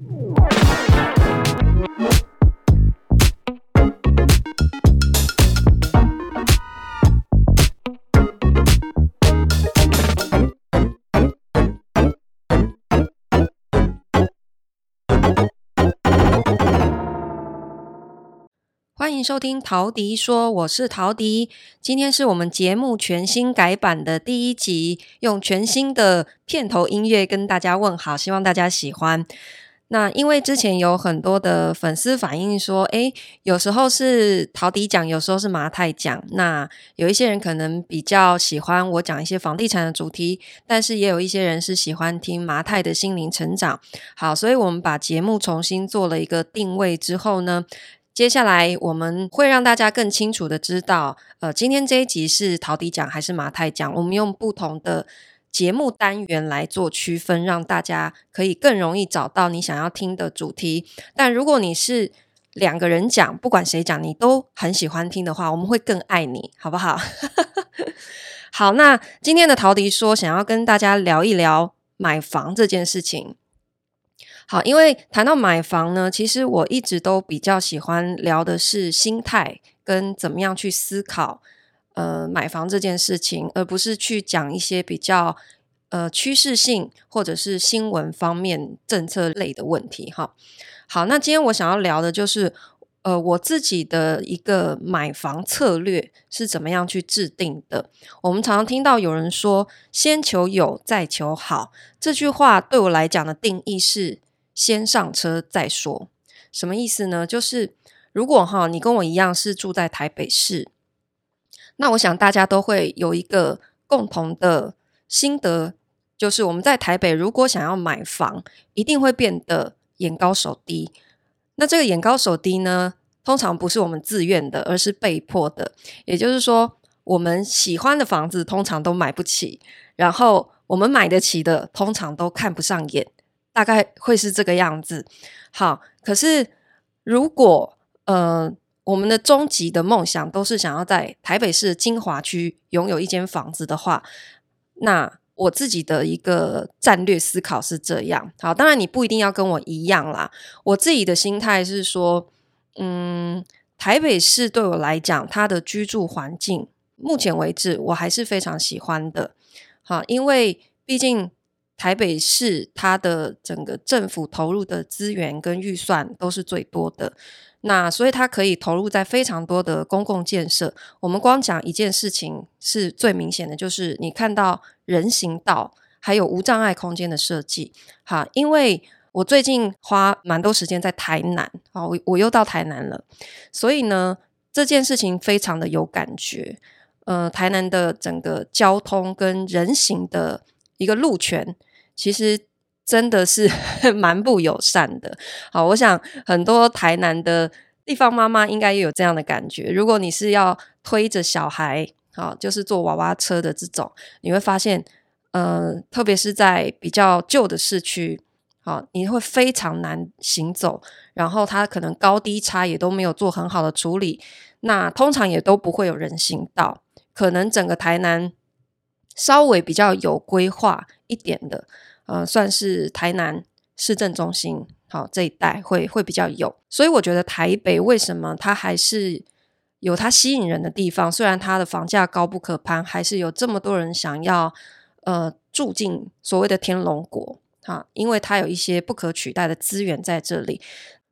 欢迎收听陶迪说，我是陶迪。今天是我们节目全新改版的第一集，用全新的片头音乐跟大家问好，希望大家喜欢。那因为之前有很多的粉丝反映说，诶，有时候是陶迪讲，有时候是麻太讲。那有一些人可能比较喜欢我讲一些房地产的主题，但是也有一些人是喜欢听麻太的心灵成长。好，所以我们把节目重新做了一个定位之后呢，接下来我们会让大家更清楚的知道，呃，今天这一集是陶迪讲还是麻太讲？我们用不同的节目单元来做区分，让大家可以更容易找到你想要听的主题。但如果你是两个人讲，不管谁讲，你都很喜欢听的话，我们会更爱你，好不好？好，那今天的陶迪说，想要跟大家聊一聊买房这件事情。好，因为谈到买房呢，其实我一直都比较喜欢聊的是心态跟怎么样去思考，呃，买房这件事情，而不是去讲一些比较呃趋势性或者是新闻方面政策类的问题。哈，好，那今天我想要聊的就是，呃，我自己的一个买房策略是怎么样去制定的。我们常常听到有人说“先求有，再求好”，这句话对我来讲的定义是。先上车再说，什么意思呢？就是如果哈，你跟我一样是住在台北市，那我想大家都会有一个共同的心得，就是我们在台北如果想要买房，一定会变得眼高手低。那这个眼高手低呢，通常不是我们自愿的，而是被迫的。也就是说，我们喜欢的房子通常都买不起，然后我们买得起的，通常都看不上眼。大概会是这个样子。好，可是如果呃，我们的终极的梦想都是想要在台北市的精华区拥有一间房子的话，那我自己的一个战略思考是这样。好，当然你不一定要跟我一样啦。我自己的心态是说，嗯，台北市对我来讲，它的居住环境目前为止我还是非常喜欢的。好，因为毕竟。台北市它的整个政府投入的资源跟预算都是最多的，那所以它可以投入在非常多的公共建设。我们光讲一件事情是最明显的，就是你看到人行道还有无障碍空间的设计。哈，因为我最近花蛮多时间在台南，啊，我我又到台南了，所以呢，这件事情非常的有感觉。呃，台南的整个交通跟人行的一个路权。其实真的是 蛮不友善的。好，我想很多台南的地方妈妈应该也有这样的感觉。如果你是要推着小孩，好，就是坐娃娃车的这种，你会发现，呃，特别是在比较旧的市区，好，你会非常难行走。然后它可能高低差也都没有做很好的处理，那通常也都不会有人行道。可能整个台南稍微比较有规划一点的。呃，算是台南市政中心，好，这一带会会比较有，所以我觉得台北为什么它还是有它吸引人的地方？虽然它的房价高不可攀，还是有这么多人想要呃住进所谓的天龙国，哈，因为它有一些不可取代的资源在这里。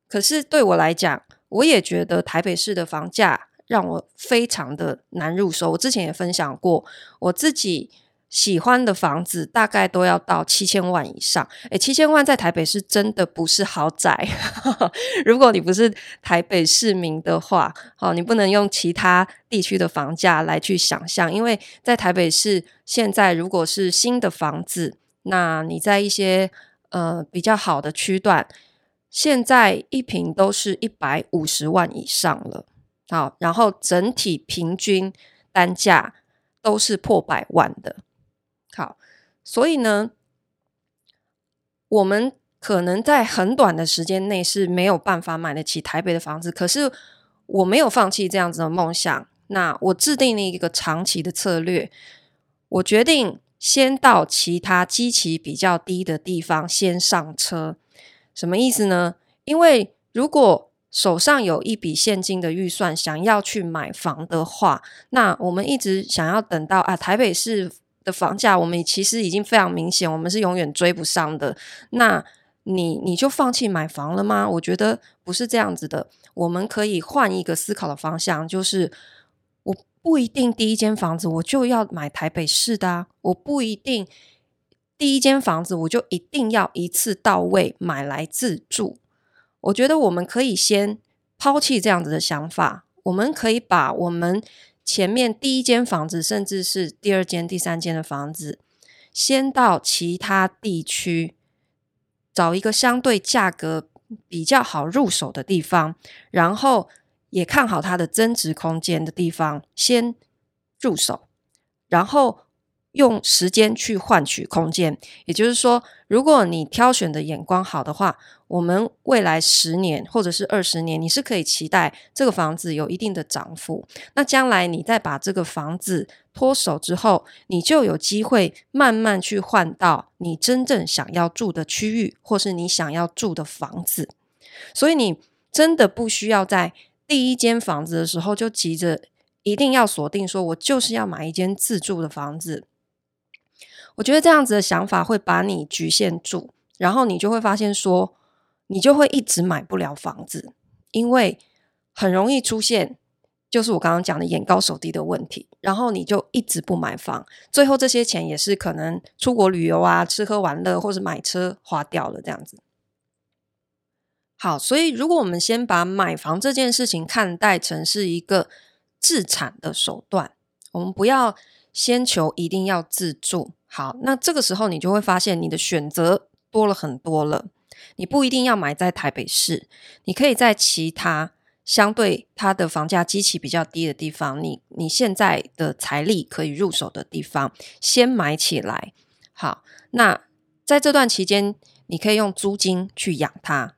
可是对我来讲，我也觉得台北市的房价让我非常的难入手。我之前也分享过，我自己。喜欢的房子大概都要到七千万以上，诶，七千万在台北是真的不是豪宅。如果你不是台北市民的话，好，你不能用其他地区的房价来去想象，因为在台北市现在如果是新的房子，那你在一些呃比较好的区段，现在一平都是一百五十万以上了，好，然后整体平均单价都是破百万的。所以呢，我们可能在很短的时间内是没有办法买得起台北的房子。可是我没有放弃这样子的梦想。那我制定了一个长期的策略，我决定先到其他基期比较低的地方先上车。什么意思呢？因为如果手上有一笔现金的预算，想要去买房的话，那我们一直想要等到啊，台北市的房价，我们其实已经非常明显，我们是永远追不上的。那你你就放弃买房了吗？我觉得不是这样子的。我们可以换一个思考的方向，就是我不一定第一间房子我就要买台北市的，我不一定。第一间房子，我就一定要一次到位买来自住。我觉得我们可以先抛弃这样子的想法，我们可以把我们前面第一间房子，甚至是第二间、第三间的房子，先到其他地区找一个相对价格比较好入手的地方，然后也看好它的增值空间的地方，先入手，然后。用时间去换取空间，也就是说，如果你挑选的眼光好的话，我们未来十年或者是二十年，你是可以期待这个房子有一定的涨幅。那将来你再把这个房子脱手之后，你就有机会慢慢去换到你真正想要住的区域，或是你想要住的房子。所以你真的不需要在第一间房子的时候就急着一定要锁定说，我就是要买一间自住的房子。我觉得这样子的想法会把你局限住，然后你就会发现说，你就会一直买不了房子，因为很容易出现就是我刚刚讲的眼高手低的问题，然后你就一直不买房，最后这些钱也是可能出国旅游啊、吃喝玩乐或者买车花掉了这样子。好，所以如果我们先把买房这件事情看待成是一个自产的手段，我们不要先求一定要自住。好，那这个时候你就会发现你的选择多了很多了。你不一定要买在台北市，你可以在其他相对它的房价基期比较低的地方，你你现在的财力可以入手的地方先买起来。好，那在这段期间，你可以用租金去养它。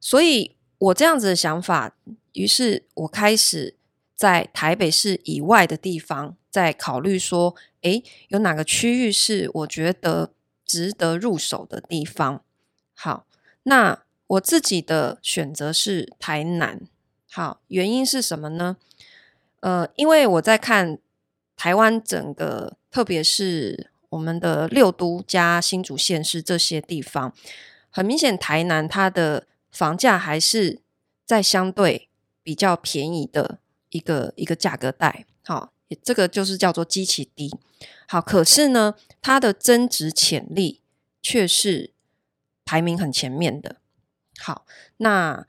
所以我这样子的想法，于是我开始在台北市以外的地方。在考虑说，诶，有哪个区域是我觉得值得入手的地方？好，那我自己的选择是台南。好，原因是什么呢？呃，因为我在看台湾整个，特别是我们的六都加新竹县市这些地方，很明显，台南它的房价还是在相对比较便宜的一个一个价格带。好。这个就是叫做基期低，好，可是呢，它的增值潜力却是排名很前面的。好，那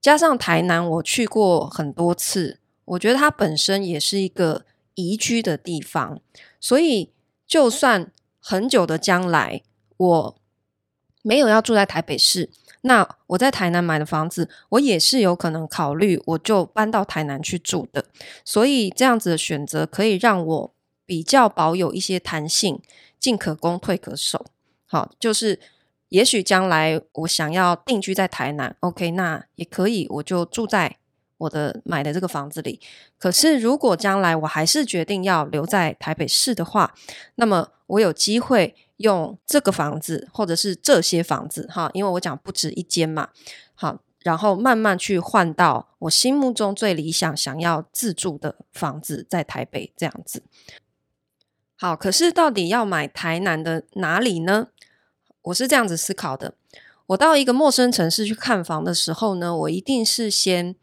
加上台南，我去过很多次，我觉得它本身也是一个宜居的地方，所以就算很久的将来，我没有要住在台北市。那我在台南买的房子，我也是有可能考虑，我就搬到台南去住的。所以这样子的选择可以让我比较保有一些弹性，进可攻，退可守。好，就是也许将来我想要定居在台南，OK，那也可以，我就住在我的买的这个房子里。可是如果将来我还是决定要留在台北市的话，那么我有机会。用这个房子，或者是这些房子，哈，因为我讲不止一间嘛，好，然后慢慢去换到我心目中最理想、想要自住的房子，在台北这样子。好，可是到底要买台南的哪里呢？我是这样子思考的：我到一个陌生城市去看房的时候呢，我一定是先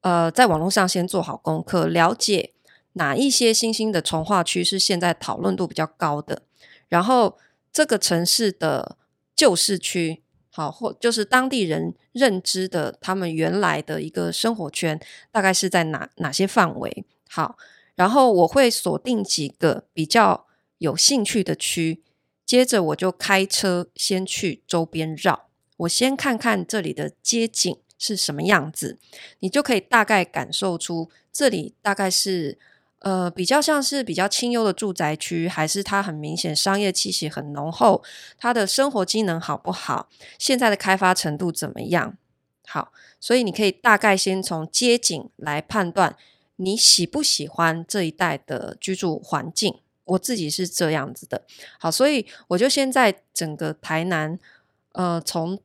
呃，在网络上先做好功课，了解哪一些新兴的从化区是现在讨论度比较高的，然后。这个城市的旧市区，好，或就是当地人认知的他们原来的一个生活圈，大概是在哪哪些范围？好，然后我会锁定几个比较有兴趣的区，接着我就开车先去周边绕，我先看看这里的街景是什么样子，你就可以大概感受出这里大概是。呃，比较像是比较清幽的住宅区，还是它很明显商业气息很浓厚？它的生活机能好不好？现在的开发程度怎么样？好，所以你可以大概先从街景来判断你喜不喜欢这一带的居住环境。我自己是这样子的。好，所以我就先在整个台南，呃，从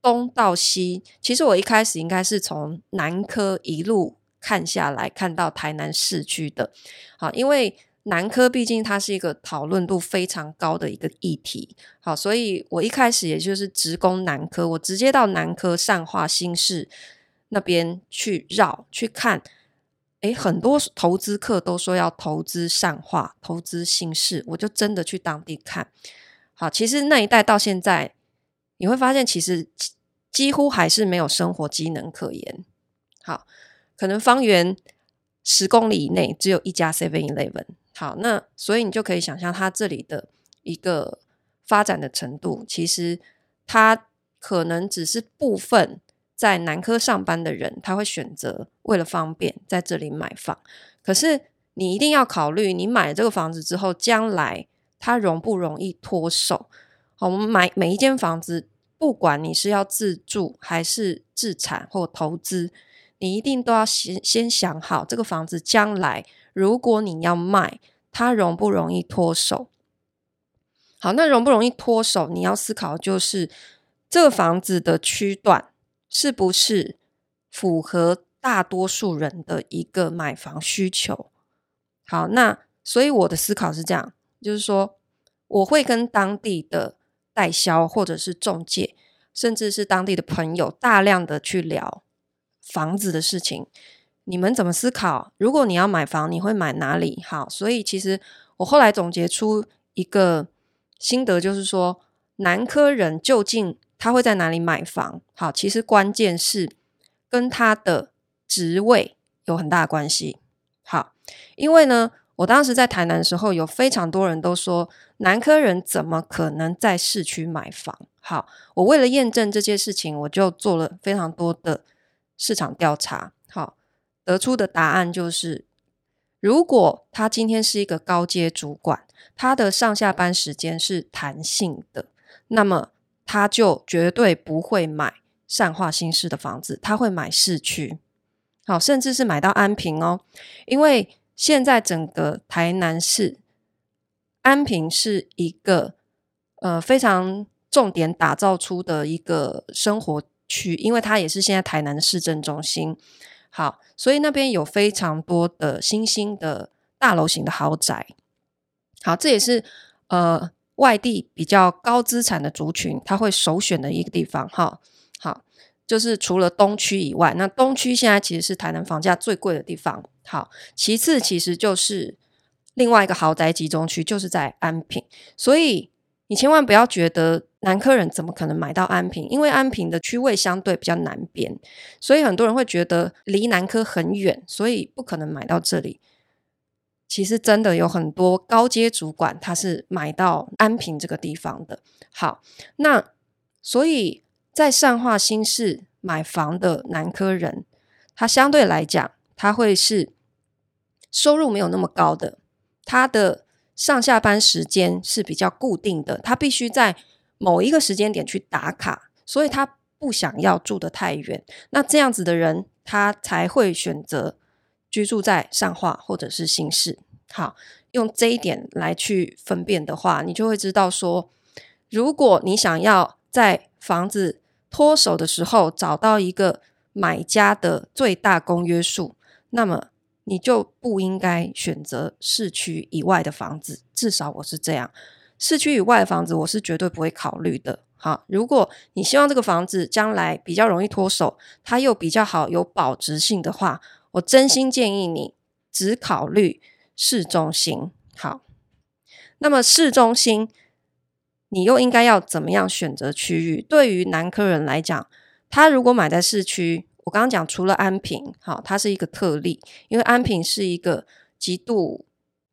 东到西，其实我一开始应该是从南科一路看下来，看到台南市区的。好，因为南科毕竟它是一个讨论度非常高的一个议题。好，所以我一开始也就是直攻南科，我直接到南科善化新市那边去绕去看。诶，很多投资客都说要投资善化、投资新市，我就真的去当地看。好，其实那一带到现在，你会发现其实几乎还是没有生活机能可言。好，可能方圆十公里以内只有一家 Seven Eleven。好，那所以你就可以想象它这里的一个发展的程度，其实它可能只是部分。在南科上班的人，他会选择为了方便在这里买房。可是你一定要考虑，你买了这个房子之后，将来它容不容易脱手？好，我们买每一间房子，不管你是要自住还是自产或投资，你一定都要先先想好这个房子将来如果你要卖，它容不容易脱手？好，那容不容易脱手？你要思考就是这个房子的区段。是不是符合大多数人的一个买房需求？好，那所以我的思考是这样，就是说我会跟当地的代销或者是中介，甚至是当地的朋友，大量的去聊房子的事情。你们怎么思考？如果你要买房，你会买哪里？好，所以其实我后来总结出一个心得，就是说南科人究竟。他会在哪里买房？好，其实关键是跟他的职位有很大的关系。好，因为呢，我当时在台南的时候，有非常多人都说南科人怎么可能在市区买房？好，我为了验证这件事情，我就做了非常多的市场调查。好，得出的答案就是，如果他今天是一个高阶主管，他的上下班时间是弹性的，那么。他就绝对不会买善化新市的房子，他会买市区，好，甚至是买到安平哦。因为现在整个台南市安平是一个呃非常重点打造出的一个生活区，因为它也是现在台南的市政中心。好，所以那边有非常多的新兴的大楼型的豪宅。好，这也是呃。外地比较高资产的族群，他会首选的一个地方，哈，好，就是除了东区以外，那东区现在其实是台南房价最贵的地方，好，其次其实就是另外一个豪宅集中区，就是在安平，所以你千万不要觉得南科人怎么可能买到安平，因为安平的区位相对比较南边，所以很多人会觉得离南科很远，所以不可能买到这里。其实真的有很多高阶主管，他是买到安平这个地方的。好，那所以在善化新市买房的南科人，他相对来讲，他会是收入没有那么高的，他的上下班时间是比较固定的，他必须在某一个时间点去打卡，所以他不想要住得太远。那这样子的人，他才会选择。居住在上化或者是新市，好，用这一点来去分辨的话，你就会知道说，如果你想要在房子脱手的时候找到一个买家的最大公约数，那么你就不应该选择市区以外的房子。至少我是这样，市区以外的房子我是绝对不会考虑的。好，如果你希望这个房子将来比较容易脱手，它又比较好有保值性的话。我真心建议你只考虑市中心。好，那么市中心你又应该要怎么样选择区域？对于南科人来讲，他如果买在市区，我刚刚讲除了安平，好，它是一个特例，因为安平是一个极度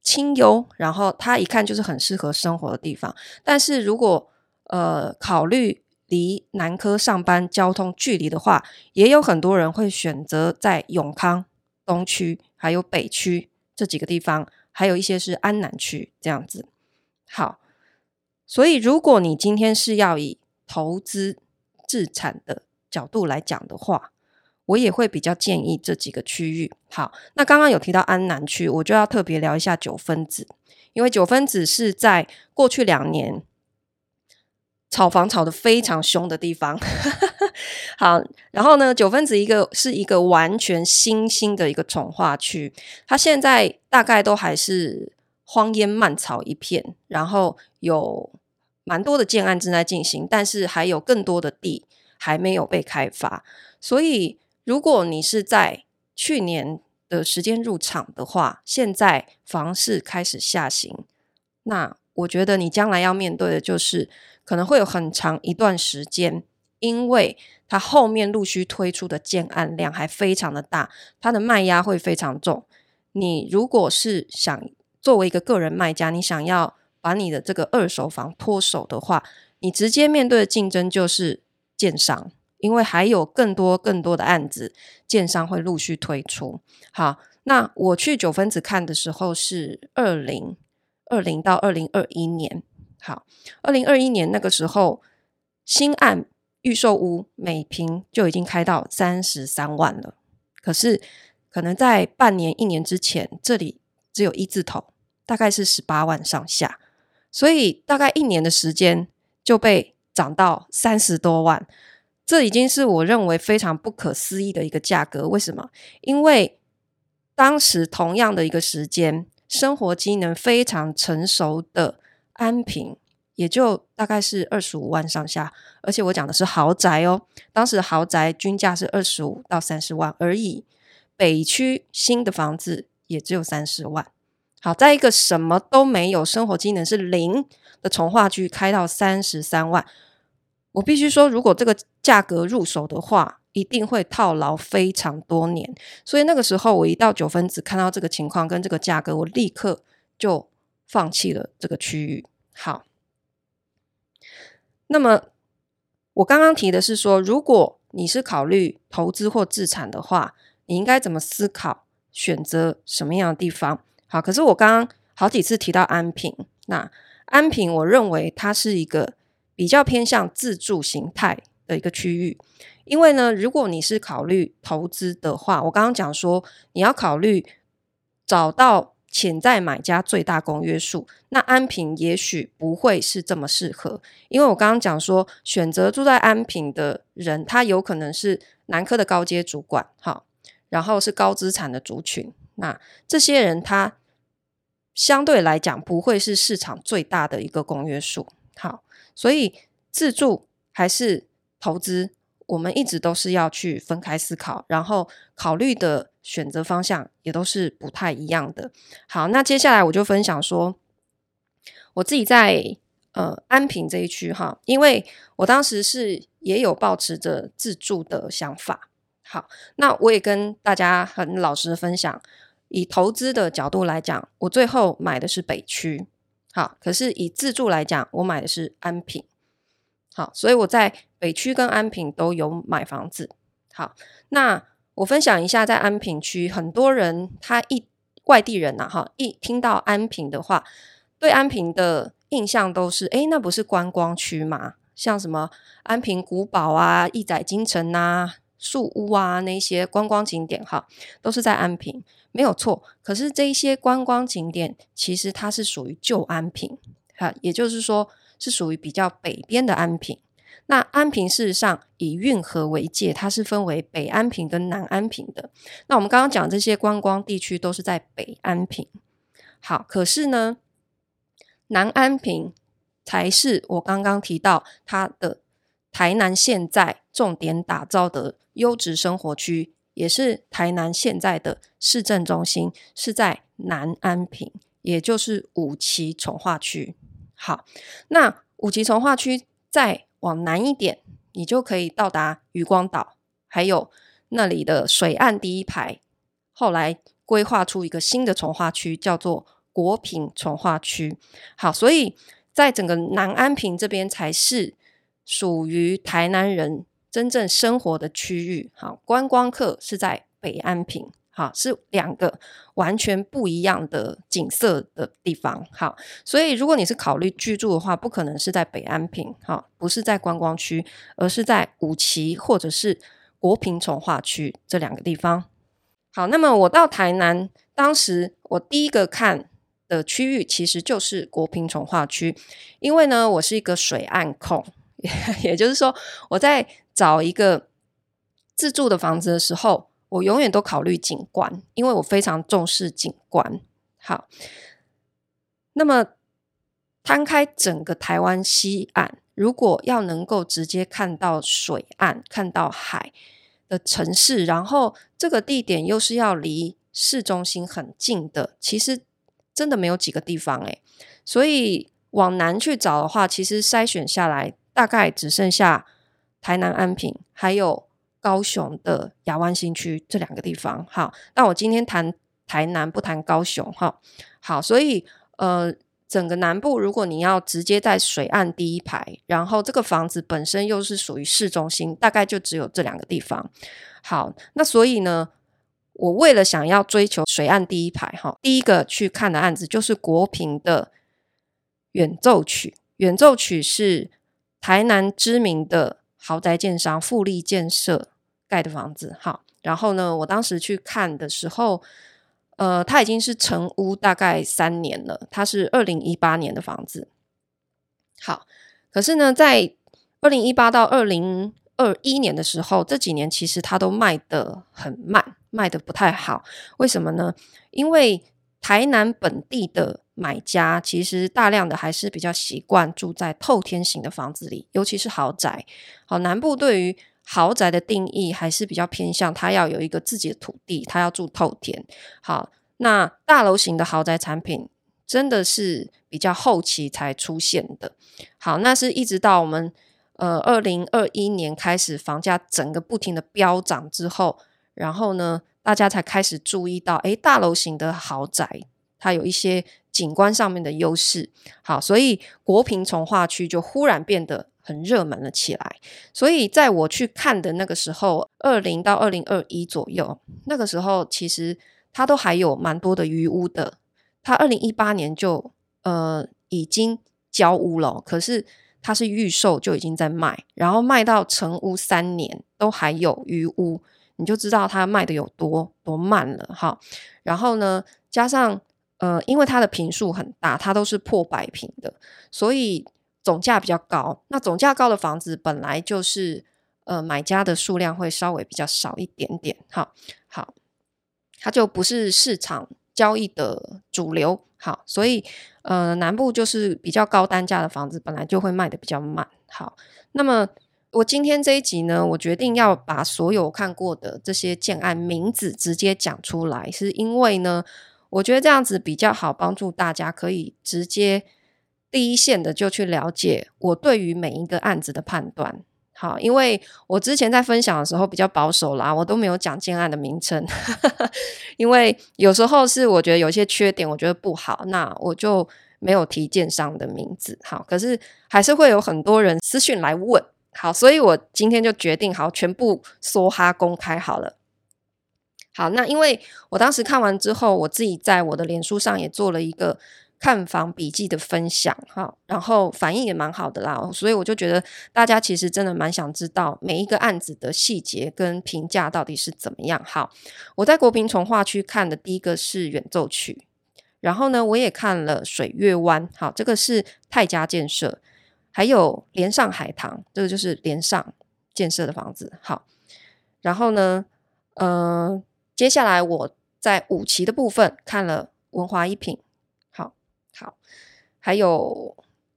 清幽，然后它一看就是很适合生活的地方。但是如果呃考虑离南科上班交通距离的话，也有很多人会选择在永康东区，还有北区这几个地方，还有一些是安南区这样子。好，所以如果你今天是要以投资自产的角度来讲的话，我也会比较建议这几个区域。好，那刚刚有提到安南区，我就要特别聊一下九分子，因为九分子是在过去两年。炒房炒得非常凶的地方，好，然后呢，九分子一个是一个完全新兴的一个重化区，它现在大概都还是荒烟蔓草一片，然后有蛮多的建案正在进行，但是还有更多的地还没有被开发。所以，如果你是在去年的时间入场的话，现在房市开始下行，那我觉得你将来要面对的就是可能会有很长一段时间。因为它后面陆续推出的建案量还非常的大，它的卖压会非常重。你如果是想作为一个个人卖家，你想要把你的这个二手房脱手的话，你直接面对的竞争就是建商，因为还有更多更多的案子，建商会陆续推出。好，那我去九分子看的时候是二零二零到二零二一年，好，二零二一年那个时候新案。预售屋每平就已经开到三十三万了，可是可能在半年、一年之前，这里只有一字头，大概是十八万上下，所以大概一年的时间就被涨到三十多万，这已经是我认为非常不可思议的一个价格。为什么？因为当时同样的一个时间，生活机能非常成熟的安平。也就大概是二十五万上下，而且我讲的是豪宅哦。当时豪宅均价是二十五到三十万而已，北区新的房子也只有三十万。好，在一个什么都没有、生活机能是零的从化区开到三十三万，我必须说，如果这个价格入手的话，一定会套牢非常多年。所以那个时候，我一到九分子看到这个情况跟这个价格，我立刻就放弃了这个区域。好。那么，我刚刚提的是说，如果你是考虑投资或自产的话，你应该怎么思考，选择什么样的地方？好，可是我刚刚好几次提到安平，那安平我认为它是一个比较偏向自住形态的一个区域，因为呢，如果你是考虑投资的话，我刚刚讲说你要考虑找到。潜在买家最大公约数，那安平也许不会是这么适合，因为我刚刚讲说，选择住在安平的人，他有可能是南科的高阶主管，好，然后是高资产的族群，那这些人他相对来讲不会是市场最大的一个公约数，好，所以自住还是投资，我们一直都是要去分开思考，然后考虑的。选择方向也都是不太一样的。好，那接下来我就分享说，我自己在呃安平这一区哈，因为我当时是也有抱持着自住的想法。好，那我也跟大家很老实的分享，以投资的角度来讲，我最后买的是北区。好，可是以自住来讲，我买的是安平。好，所以我在北区跟安平都有买房子。好，那。我分享一下，在安平区，很多人他一外地人呐、哈，一听到安平的话，对安平的印象都是，诶，那不是观光区吗？像什么安平古堡啊、亿载金城啊、树屋啊那些观光景点，哈，都是在安平，没有错。可是这一些观光景点，其实它是属于旧安平，哈，也就是说是属于比较北边的安平。那安平事实上以运河为界，它是分为北安平跟南安平的。那我们刚刚讲这些观光地区都是在北安平。好，可是呢，南安平才是我刚刚提到它的台南现在重点打造的优质生活区，也是台南现在的市政中心，是在南安平，也就是五期重化区。好，那五期重化区在往南一点，你就可以到达渔光岛，还有那里的水岸第一排。后来规划出一个新的从化区，叫做国品从化区。好，所以在整个南安平这边才是属于台南人真正生活的区域。好，观光客是在北安平。好，是两个完全不一样的景色的地方。好，所以如果你是考虑居住的话，不可能是在北安平，好，不是在观光区，而是在五期或者是国平重划区这两个地方。好，那么我到台南，当时我第一个看的区域其实就是国平重划区，因为呢，我是一个水岸控，也就是说我在找一个自住的房子的时候，我永远都考虑景观，因为我非常重视景观。好，那么摊开整个台湾西岸，如果要能够直接看到水岸、看到海的城市，然后这个地点又是要离市中心很近的，其实真的没有几个地方诶。所以往南去找的话，其实筛选下来大概只剩下台南安平，还有高雄的亚湾新区这两个地方。好，那我今天谈台南，不谈高雄。哈，好，所以呃，整个南部，如果你要直接在水岸第一排，然后这个房子本身又是属于市中心，大概就只有这两个地方。好，那所以呢，我为了想要追求水岸第一排，哈，第一个去看的案子就是国平的。远奏曲，远奏曲是台南知名的豪宅建商富力建设盖的房子。好，然后呢，我当时去看的时候，呃，它已经是成屋大概三年了。它是二零一八年的房子。好，可是呢，在二零一八到二零二一年的时候，这几年其实它都卖得很慢，卖得不太好。为什么呢？因为台南本地的买家其实大量的还是比较习惯住在透天型的房子里，尤其是豪宅。好，南部对于豪宅的定义还是比较偏向，它要有一个自己的土地，它要住透天。好，那大楼型的豪宅产品真的是比较后期才出现的。好，那是一直到我们呃二零二一年开始房价整个不停的飙涨之后，然后呢，大家才开始注意到，诶，大楼型的豪宅它有一些。景观上面的优势，好，所以国平从化区就忽然变得很热门了起来。所以在我去看的那个时候，二零到二零二一左右，那个时候其实它都还有蛮多的余屋的。它二零一八年就呃已经交屋了，可是它是预售就已经在卖，然后卖到成屋三年都还有余屋，你就知道它卖的有多多慢了哈。然后呢，加上。呃，因为它的坪数很大，它都是破百坪的，所以总价比较高。那总价高的房子本来就是呃买家的数量会稍微比较少一点点。好，好，它就不是市场交易的主流。好，所以呃南部就是比较高单价的房子本来就会卖得比较慢。好，那么我今天这一集呢，我决定要把所有看过的这些建案名字直接讲出来，是因为呢。我觉得这样子比较好，帮助大家可以直接第一线的就去了解我对于每一个案子的判断。好，因为我之前在分享的时候比较保守啦，我都没有讲建案的名称，因为有时候是我觉得有些缺点，我觉得不好，那我就没有提建商的名字。好，可是还是会有很多人私讯来问。好，所以我今天就决定好全部梭哈公开好了。好，那因为我当时看完之后，我自己在我的脸书上也做了一个看房笔记的分享，哈，然后反应也蛮好的啦，所以我就觉得大家其实真的蛮想知道每一个案子的细节跟评价到底是怎么样。好，我在国平从化区看的第一个是远奏曲，然后呢，我也看了水月湾，好，这个是泰嘉建设，还有连上海棠，这个就是连上建设的房子，好，然后呢，呃。接下来我在五期的部分看了文华一品，好，还有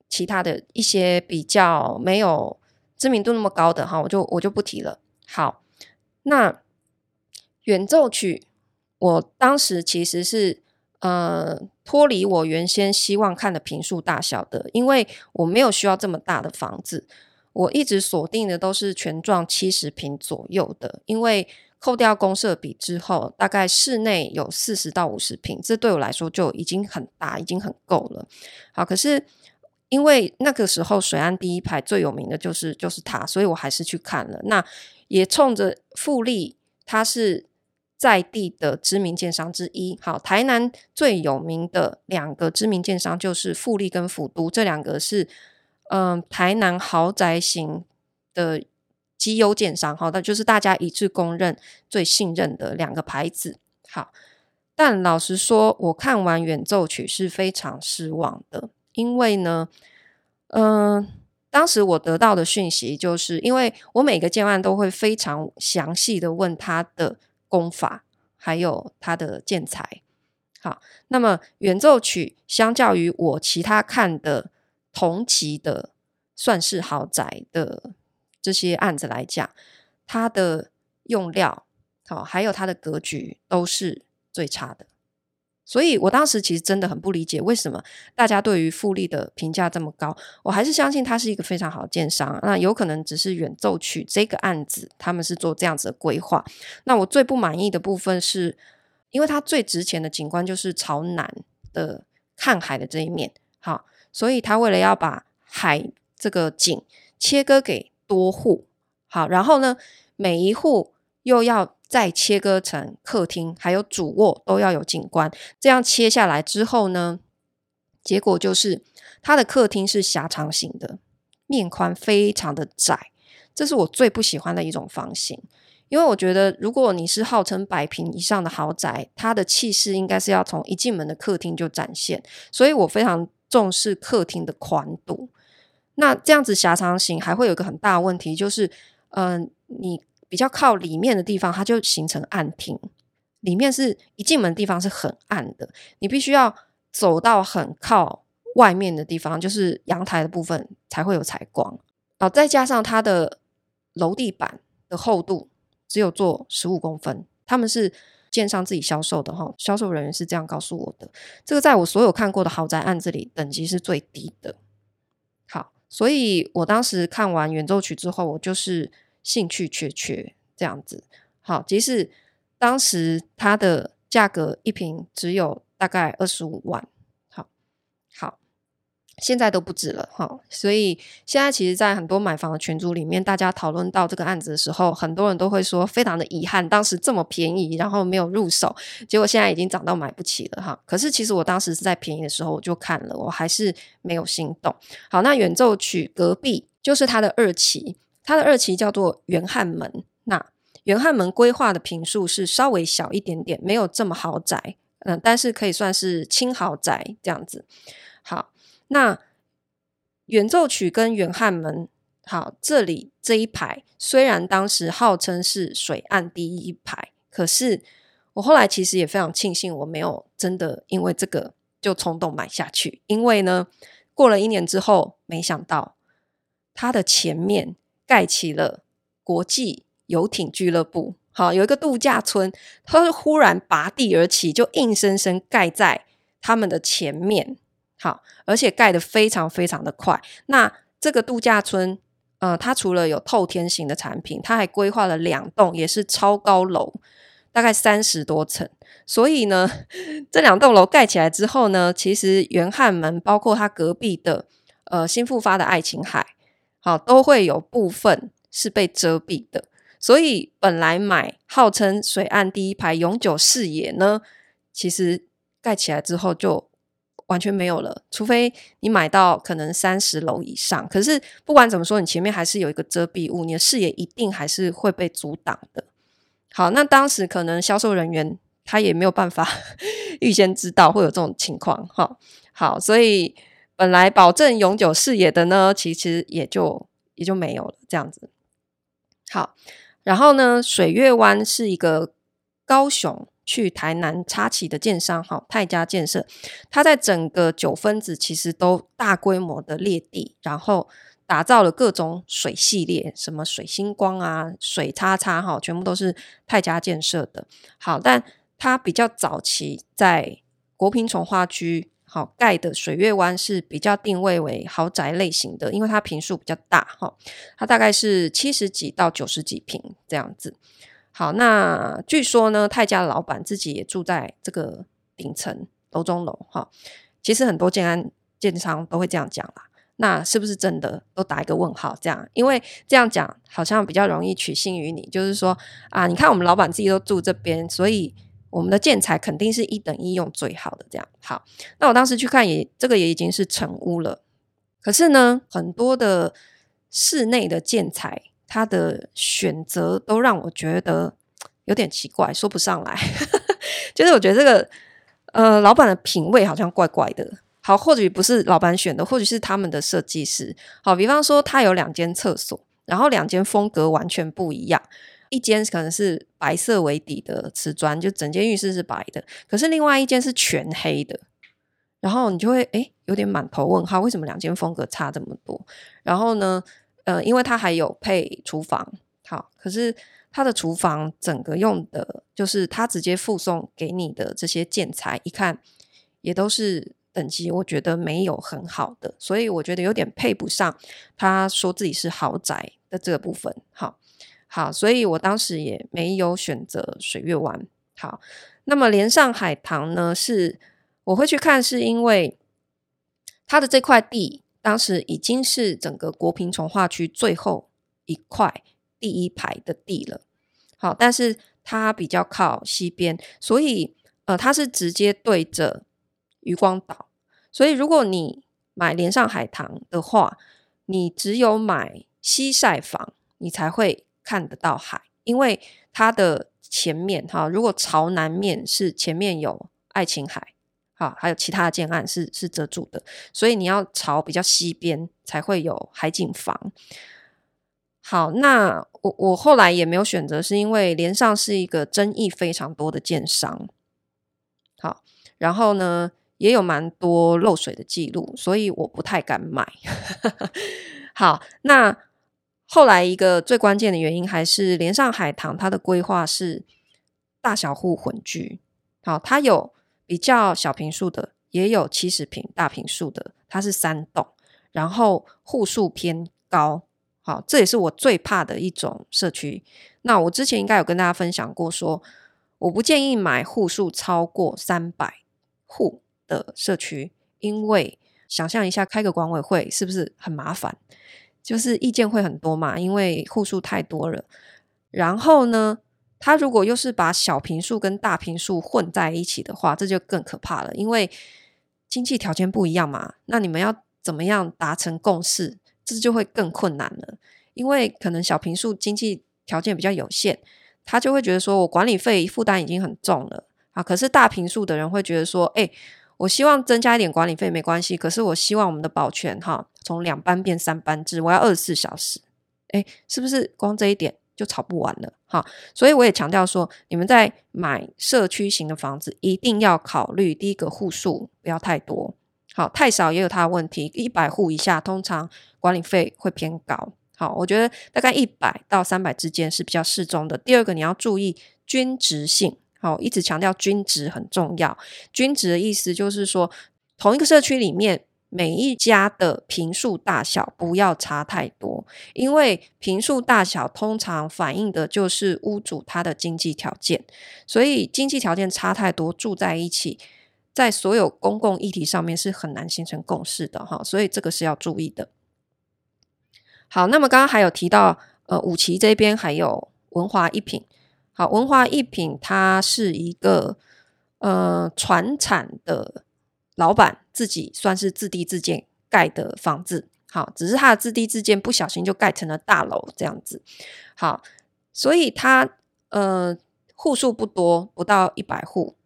其他的一些比较没有知名度那么高的哈，我就我就不提了。好，那远奏曲，我当时其实是呃脱离我原先希望看的坪数大小的，因为我没有需要这么大的房子，我一直锁定的都是全幢七十坪左右的，因为。扣掉公设比之后，大概室内有四十到五十坪，这对我来说就已经很大，已经很够了。好，可是因为那个时候水岸第一排最有名的就是就是它，所以我还是去看了。那也冲着富力，它是在地的知名建商之一。好，台南最有名的两个知名建商就是富力跟府都，这两个是嗯、台南豪宅型的。绩优建商，好，那就是大家一致公认最信任的两个牌子。好，但老实说，我看完远奏曲是非常失望的，因为呢，嗯、当时我得到的讯息就是，因为我每个建案都会非常详细的问他的功法，还有他的建材。好，那么圆奏曲相较于我其他看的同级的算是豪宅的这些案子来讲，它的用料好，还有它的格局都是最差的。所以我当时其实真的很不理解，为什么大家对于富力的评价这么高？我还是相信他是一个非常好的建商。那有可能只是远奏曲这个案子，他们是做这样子的规划。那我最不满意的部分是，因为它最值钱的景观就是朝南的看海的这一面，好，所以他为了要把海这个景切割给多户，好，然后呢，每一户又要。再切割成客厅，还有主卧都要有景观。这样切下来之后呢，结果就是它的客厅是狭长型的，面宽非常的窄。这是我最不喜欢的一种房型，因为我觉得如果你是号称百平以上的豪宅，它的气势应该是要从一进门的客厅就展现。所以我非常重视客厅的宽度。那这样子狭长型还会有个很大的问题，就是嗯、你。比较靠里面的地方，它就形成暗厅。里面是一进门地方是很暗的，你必须要走到很靠外面的地方，就是阳台的部分才会有采光。好，再加上它的楼地板的厚度只有做十五公分，他们是建商自己销售的哈，销售人员是这样告诉我的。这个在我所有看过的豪宅案子里，等级是最低的。所以我当时看完圆奏曲之后，我就是。兴趣缺缺这样子，好，即使当时它的价格一瓶只有大概二十五万，现在都不止了，哈，所以现在其实，在很多买房的群组里面，大家讨论到这个案子的时候，很多人都会说非常的遗憾，当时这么便宜，然后没有入手，结果现在已经涨到买不起了，哈。可是其实我当时是在便宜的时候我就看了，我还是没有心动。好，那远奏曲隔壁就是它的二期。它的二期叫做元汉门，那元汉门规划的坪数是稍微小一点点，没有这么豪宅，嗯，但是可以算是轻豪宅这样子。好，那圆奏曲跟圆汉门，好，这里这一排虽然当时号称是水岸第一排，可是我后来其实也非常庆幸我没有真的因为这个就冲动买下去，因为呢，过了一年之后，没想到它的前面。盖起了国际游艇俱乐部，好，有一个度假村，它是忽然拔地而起，就硬生生盖在他们的前面，好，而且盖得非常非常的快。那这个度假村，呃，它除了有透天型的产品，它还规划了两栋，也是超高楼，大概三十多层。所以呢，这两栋楼盖起来之后呢，其实元汉门包括它隔壁的呃新复发的爱琴海。好，都会有部分是被遮蔽的，所以本来买号称水岸第一排永久视野呢，其实盖起来之后就完全没有了，除非你买到可能三十楼以上。可是不管怎么说，你前面还是有一个遮蔽物，你的视野一定还是会被阻挡的。好，那当时可能销售人员他也没有办法 预先知道会有这种情况。哈，好，所以。本来保证永久视野的呢，其实也就也就没有了这样子。好，然后呢，水月湾是一个高雄去台南插旗的建商，哈，泰家建设，它在整个九分子其实都大规模的裂地，然后打造了各种水系列，什么水星光啊、水叉叉，哈，全部都是泰家建设的。好，但它比较早期在国平重划区。好盖的水月湾是比较定位为豪宅类型的，因为它坪数比较大，哈，它大概是七十几到九十几坪这样子。好，那据说呢，泰家的老板自己也住在这个顶层楼中楼，哈。其实很多建安建商都会这样讲啦，那是不是真的？都打一个问号，这样，因为这样讲好像比较容易取信于你，就是说啊，你看我们老板自己都住这边，所以。我们的建材肯定是一等一用最好的，这样好。那我当时去看也，这个也已经是成屋了。可是呢，很多的室内的建材，他的选择都让我觉得有点奇怪，说不上来。就是我觉得这个呃，老板的品味好像怪怪的。好，或许不是老板选的，或许是他们的设计师。好，比方说他有两间厕所，然后两间风格完全不一样，一间可能是白色为底的瓷砖，就整间浴室是白的，可是另外一间是全黑的，然后你就会诶有点满头问号，为什么两间风格差这么多？然后呢，呃，因为它还有配厨房，好，可是它的厨房整个用的就是它直接附送给你的这些建材，一看也都是。等级我觉得没有很好的，所以我觉得有点配不上他说自己是豪宅的这个部分。好，好，所以我当时也没有选择水月湾。好，那么连上海棠呢，是我会去看，是因为它的这块地当时已经是整个国平从化区最后一块第一排的地了。好，但是它比较靠西边，所以呃，它是直接对着渔光岛。所以，如果你买连上海棠的话，你只有买西晒房，你才会看得到海，因为它的前面哈，如果朝南面是前面有爱琴海，好，还有其他的建案是是遮住的，所以你要朝比较西边才会有海景房。好，那我我后来也没有选择，是因为连上是一个争议非常多的建商。好，然后呢，也有蛮多漏水的记录，所以我不太敢买。好，那后来一个最关键的原因还是连上海棠，它的规划是大小户混居。好，它有比较小平数的，也有七十平大平数的，它是三栋，然后户数偏高。好，这也是我最怕的一种社区。那我之前应该有跟大家分享过说，说我不建议买户数超过三百户的社区，因为想象一下，开个管委会是不是很麻烦？就是意见会很多嘛，因为户数太多了。然后呢，他如果又是把小平数跟大平数混在一起的话，这就更可怕了，因为经济条件不一样嘛。那你们要怎么样达成共识？这就会更困难了，因为可能小平数经济条件比较有限，他就会觉得说我管理费负担已经很重了啊。可是大平数的人会觉得说，哎。我希望增加一点管理费没关系，可是我希望我们的保全哈从两班变三班制，我要二十四小时，诶，是不是光这一点就吵不完了哈？所以我也强调说，你们在买社区型的房子，一定要考虑第一个户数不要太多，好，太少也有它的问题，一百户以下通常管理费会偏高，好，我觉得大概一百到三百之间是比较适中的。第二个你要注意均值性。好，一直强调均值很重要。均值的意思就是说，同一个社区里面每一家的坪数大小不要差太多，因为坪数大小通常反映的就是屋主他的经济条件，所以经济条件差太多，住在一起，在所有公共议题上面是很难形成共识的哈，所以这个是要注意的。好，那么刚刚还有提到，呃，五期这边还有文华一品。好，文华一品它是一个呃传产的老板自己算是自地自建盖的房子。好，只是他的自地自建不小心就盖成了大楼这样子。好，所以他呃户数不多，不到一百户，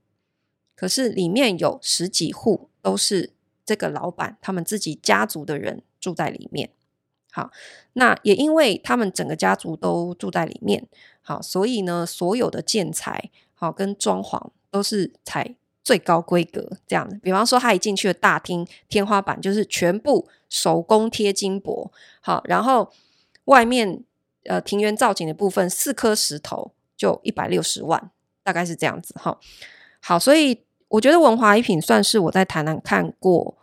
可是里面有十几户都是这个老板他们自己家族的人住在里面。好，那也因为他们整个家族都住在里面，好，所以呢，所有的建材好跟装潢都是采最高规格这样的。比方说，他一进去的大厅天花板就是全部手工贴金箔，好，然后外面呃庭园造景的部分四颗石头就一百六十万，大概是这样子哈。好，所以我觉得文华一品算是我在台南看过。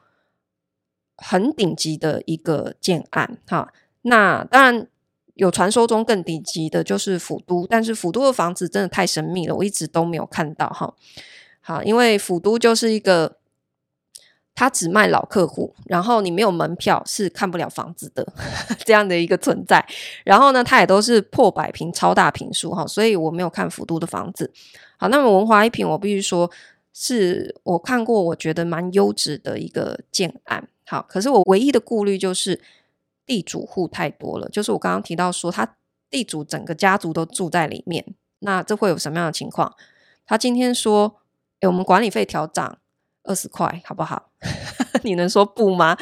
很顶级的一个建案，哈，那当然有传说中更顶级的，就是府都，但是府都的房子真的太神秘了，我一直都没有看到，哈，好，因为府都就是一个，他只卖老客户，然后你没有门票是看不了房子的 这样的一个存在，然后呢，它也都是破百平超大平数，哈，所以我没有看府都的房子，好，那么文华一品，我必须说是我看过我觉得蛮优质的一个建案。好，可是我唯一的顾虑就是地主户太多了，就是我刚刚提到说，他地主整个家族都住在里面，那这会有什么样的情况？他今天说，诶，我们管理费调涨，二十块，好不好？你能说不吗？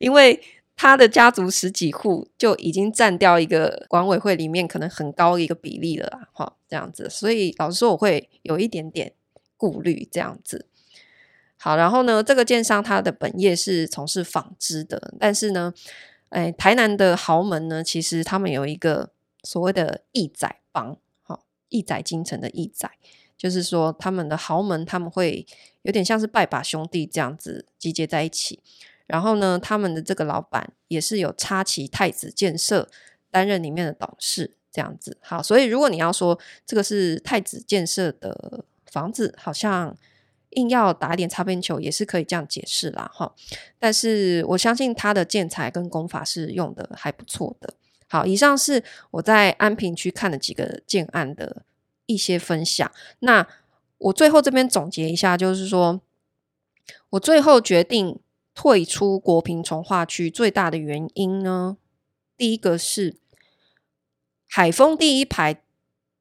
因为他的家族十几户就已经占掉一个管委会里面可能很高一个比例了，哈，这样子，所以老实说，我会有一点点顾虑这样子。好，然后呢，这个建商他的本业是从事纺织的，但是呢，哎，台南的豪门呢，其实他们有一个所谓的义载帮，好，义载京城的义载，就是说他们的豪门他们会有点像是拜把兄弟这样子集结在一起，然后呢，他们的这个老板也是有插旗太子建设担任里面的董事这样子。好，所以如果你要说这个是太子建设的房子，好像。硬要打点擦边球也是可以这样解释啦，哈。但是我相信他的建材跟工法是用的还不错的。好，以上是我在安平区看了几个建案的一些分享。那我最后这边总结一下，就是说我最后决定退出国平重划区最大的原因呢，第一个是海丰第一排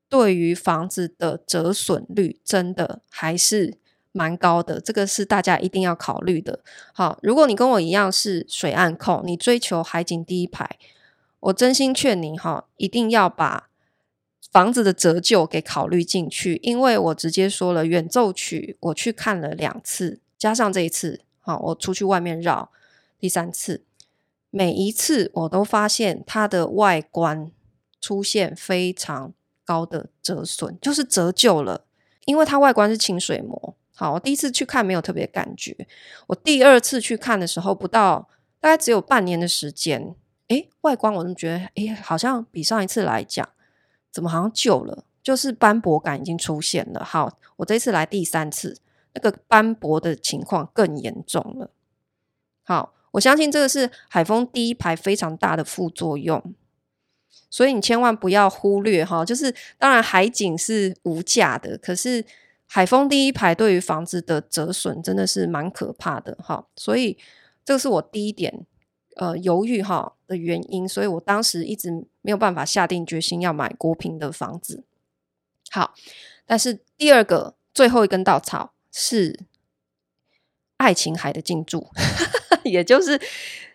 对于房子的折损率真的还是。蛮高的，这个是大家一定要考虑的。好，如果你跟我一样是水岸控，你追求海景第一排，我真心劝你哈，一定要把房子的折旧给考虑进去。因为我直接说了，远奏曲我去看了两次，加上这一次，好，我出去外面绕第三次，每一次我都发现它的外观出现非常高的折损，就是折旧了，因为它外观是清水膜。好，我第一次去看没有特别感觉，我第二次去看的时候，不到大概只有半年的时间，诶，外观我就觉得，诶，好像比上一次来讲，怎么好像旧了，就是斑驳感已经出现了。好，我这次来第三次，那个斑驳的情况更严重了。好，我相信这个是海风第一排非常大的副作用，所以你千万不要忽略哈，就是当然海景是无价的，可是。海风第一排对于房子的折损真的是蛮可怕的哈，所以这个是我第一点呃犹豫哈的原因，所以我当时一直没有办法下定决心要买国平的房子。好，但是第二个最后一根稻草是爱琴海的进驻，也就是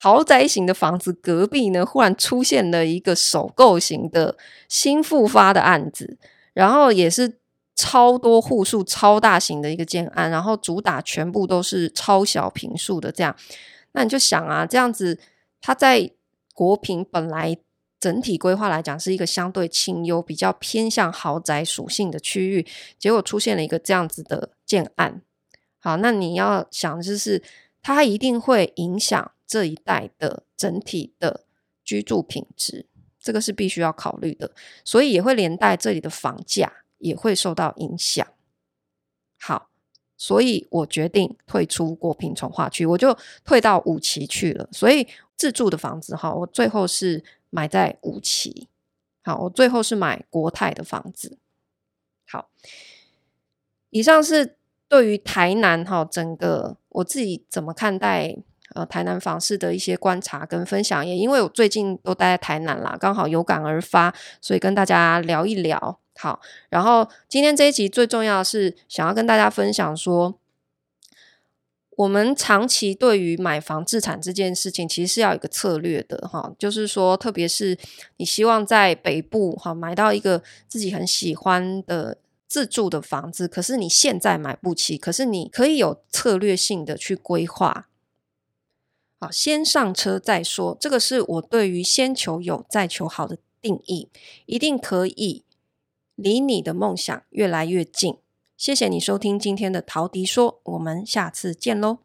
豪宅型的房子隔壁呢，忽然出现了一个首购型的新复发的案子，然后也是。超多户数、超大型的一个建案，然后主打全部都是超小坪数的这样，那你就想啊，这样子它在国平本来整体规划来讲是一个相对清幽、比较偏向豪宅属性的区域，结果出现了一个这样子的建案，好，那你要想就是它一定会影响这一带的整体的居住品质，这个是必须要考虑的，所以也会连带这里的房价。也会受到影响。好，所以我决定退出国平重化区，我就退到五期去了。所以自住的房子哈，我最后是买在五期。好，我最后是买国泰的房子。好，以上是对于台南哈整个我自己怎么看待呃台南房市的一些观察跟分享。也因为我最近都待在台南啦，刚好有感而发，所以跟大家聊一聊。好，然后今天这一集最重要的是想要跟大家分享说，我们长期对于买房置产这件事情，其实是要有一个策略的哈，就是说，特别是你希望在北部哈买到一个自己很喜欢的自住的房子，可是你现在买不起，可是你可以有策略性的去规划。好先上车再说这个是我对于先求有再求好的定义一定可以离你的梦想越来越近。谢谢你收听今天的陶笛说我们下次见喽